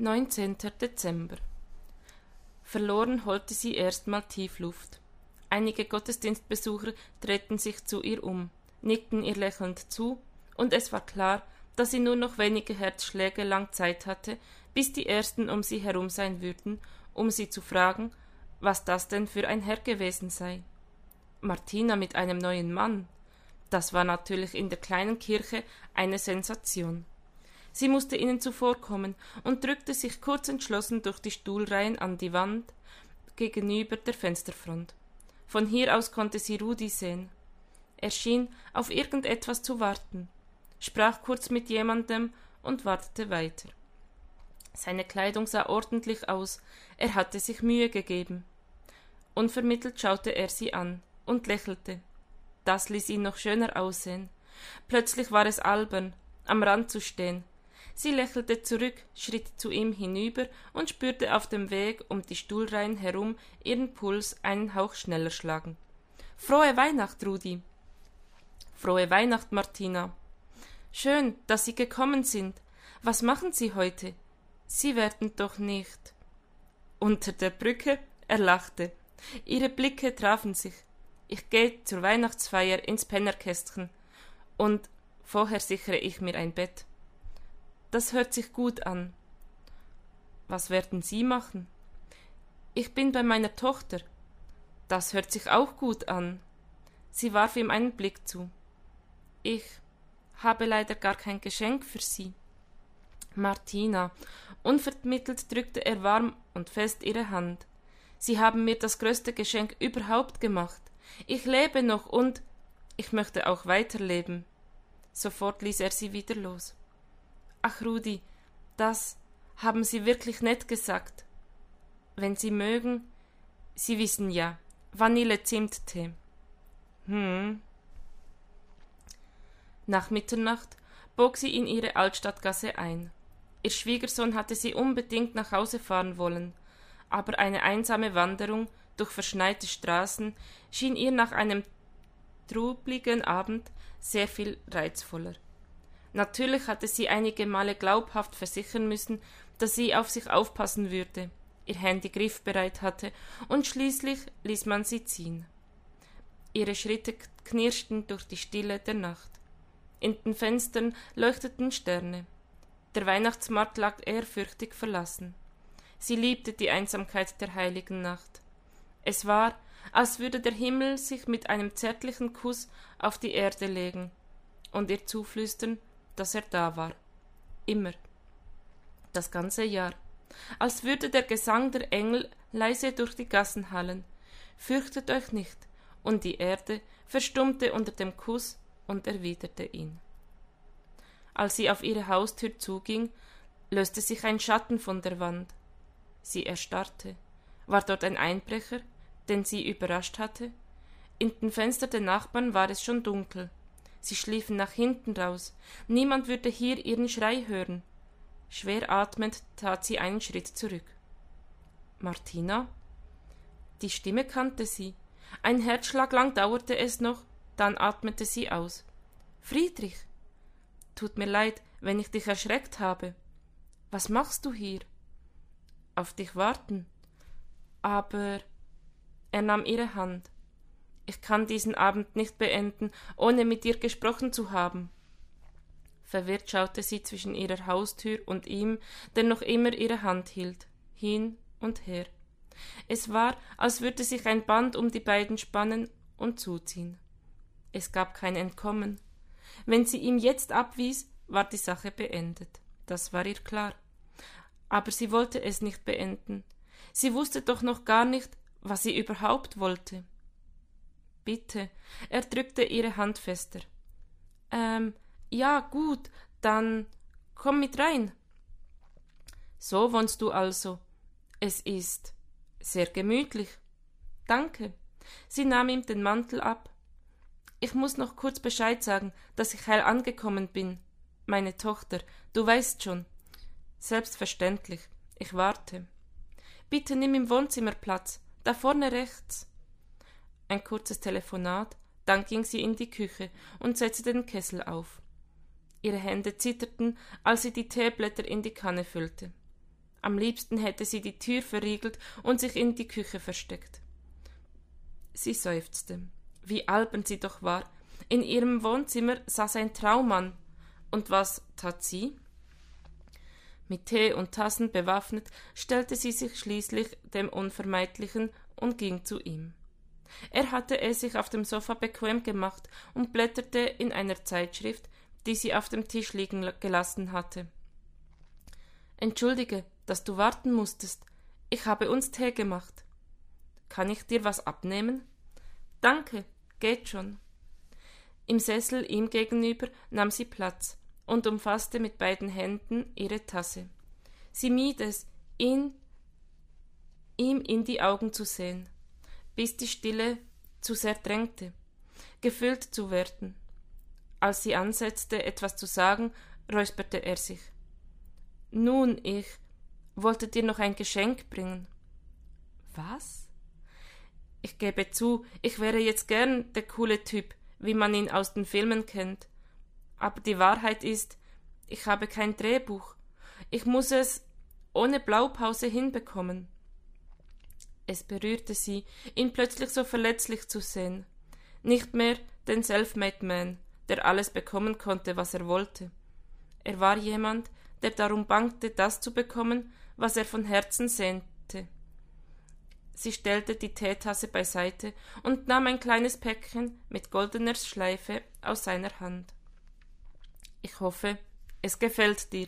19. Dezember. Verloren holte sie erstmal Tiefluft. Einige Gottesdienstbesucher drehten sich zu ihr um, nickten ihr lächelnd zu, und es war klar, dass sie nur noch wenige Herzschläge lang Zeit hatte, bis die ersten um sie herum sein würden, um sie zu fragen, was das denn für ein Herr gewesen sei. Martina mit einem neuen Mann. Das war natürlich in der kleinen Kirche eine Sensation. Sie musste ihnen zuvorkommen und drückte sich kurz entschlossen durch die Stuhlreihen an die Wand gegenüber der Fensterfront. Von hier aus konnte sie Rudi sehen. Er schien auf irgendetwas zu warten, sprach kurz mit jemandem und wartete weiter. Seine Kleidung sah ordentlich aus, er hatte sich Mühe gegeben. Unvermittelt schaute er sie an und lächelte. Das ließ ihn noch schöner aussehen. Plötzlich war es albern, am Rand zu stehen, Sie lächelte zurück, schritt zu ihm hinüber und spürte auf dem Weg um die Stuhlreihen herum ihren Puls einen Hauch schneller schlagen. Frohe Weihnacht, Rudi. Frohe Weihnacht, Martina. Schön, dass Sie gekommen sind. Was machen Sie heute? Sie werden doch nicht. Unter der Brücke? Er lachte. Ihre Blicke trafen sich. Ich gehe zur Weihnachtsfeier ins Pennerkästchen. Und vorher sichere ich mir ein Bett. Das hört sich gut an. Was werden Sie machen? Ich bin bei meiner Tochter. Das hört sich auch gut an. Sie warf ihm einen Blick zu. Ich habe leider gar kein Geschenk für Sie. Martina. Unvermittelt drückte er warm und fest ihre Hand. Sie haben mir das größte Geschenk überhaupt gemacht. Ich lebe noch und ich möchte auch weiterleben. Sofort ließ er sie wieder los. Ach, Rudi, das haben Sie wirklich nett gesagt. Wenn Sie mögen, Sie wissen ja, Vanille-Zimttee. Hm. Nach Mitternacht bog sie in ihre Altstadtgasse ein. Ihr Schwiegersohn hatte sie unbedingt nach Hause fahren wollen, aber eine einsame Wanderung durch verschneite Straßen schien ihr nach einem trubligen Abend sehr viel reizvoller. Natürlich hatte sie einige Male glaubhaft versichern müssen, dass sie auf sich aufpassen würde, ihr Handy griffbereit hatte, und schließlich ließ man sie ziehen. Ihre Schritte knirschten durch die Stille der Nacht. In den Fenstern leuchteten Sterne. Der Weihnachtsmarkt lag ehrfürchtig verlassen. Sie liebte die Einsamkeit der heiligen Nacht. Es war, als würde der Himmel sich mit einem zärtlichen Kuss auf die Erde legen und ihr zuflüstern, dass er da war. Immer. Das ganze Jahr. Als würde der Gesang der Engel leise durch die Gassen hallen. Fürchtet euch nicht. Und die Erde verstummte unter dem Kuss und erwiderte ihn. Als sie auf ihre Haustür zuging, löste sich ein Schatten von der Wand. Sie erstarrte. War dort ein Einbrecher, den sie überrascht hatte? In den Fenstern der Nachbarn war es schon dunkel. Sie schliefen nach hinten raus. Niemand würde hier ihren Schrei hören. Schwer atmend tat sie einen Schritt zurück. Martina? Die Stimme kannte sie. Ein Herzschlag lang dauerte es noch, dann atmete sie aus. Friedrich. Tut mir leid, wenn ich dich erschreckt habe. Was machst du hier? Auf dich warten. Aber er nahm ihre Hand. Ich kann diesen Abend nicht beenden, ohne mit dir gesprochen zu haben. Verwirrt schaute sie zwischen ihrer Haustür und ihm, der noch immer ihre Hand hielt, hin und her. Es war, als würde sich ein Band um die beiden spannen und zuziehen. Es gab kein Entkommen. Wenn sie ihm jetzt abwies, war die Sache beendet. Das war ihr klar. Aber sie wollte es nicht beenden. Sie wusste doch noch gar nicht, was sie überhaupt wollte. Bitte. Er drückte ihre Hand fester. Ähm, ja, gut, dann komm mit rein. So wohnst du also. Es ist sehr gemütlich. Danke. Sie nahm ihm den Mantel ab. Ich muss noch kurz Bescheid sagen, dass ich heil angekommen bin. Meine Tochter, du weißt schon. Selbstverständlich. Ich warte. Bitte nimm im Wohnzimmer Platz, da vorne rechts ein kurzes Telefonat, dann ging sie in die Küche und setzte den Kessel auf. Ihre Hände zitterten, als sie die Teeblätter in die Kanne füllte. Am liebsten hätte sie die Tür verriegelt und sich in die Küche versteckt. Sie seufzte. Wie albern sie doch war. In ihrem Wohnzimmer saß ein Traummann. Und was tat sie? Mit Tee und Tassen bewaffnet stellte sie sich schließlich dem Unvermeidlichen und ging zu ihm. Er hatte es sich auf dem Sofa bequem gemacht und blätterte in einer Zeitschrift, die sie auf dem Tisch liegen gelassen hatte. Entschuldige, dass du warten musstest. Ich habe uns Tee gemacht. Kann ich dir was abnehmen? Danke, geht schon. Im Sessel ihm gegenüber nahm sie Platz und umfasste mit beiden Händen ihre Tasse. Sie mied es, ihn, ihm in die Augen zu sehen, bis die Stille zu sehr drängte, gefüllt zu werden. Als sie ansetzte, etwas zu sagen, räusperte er sich. Nun, ich wollte dir noch ein Geschenk bringen. Was? Ich gebe zu, ich wäre jetzt gern der coole Typ, wie man ihn aus den Filmen kennt. Aber die Wahrheit ist, ich habe kein Drehbuch. Ich muss es ohne Blaupause hinbekommen. Es berührte sie, ihn plötzlich so verletzlich zu sehen. Nicht mehr den Selfmade Man, der alles bekommen konnte, was er wollte. Er war jemand, der darum bangte, das zu bekommen, was er von Herzen sehnte. Sie stellte die Teetasse beiseite und nahm ein kleines Päckchen mit goldener Schleife aus seiner Hand. Ich hoffe, es gefällt dir.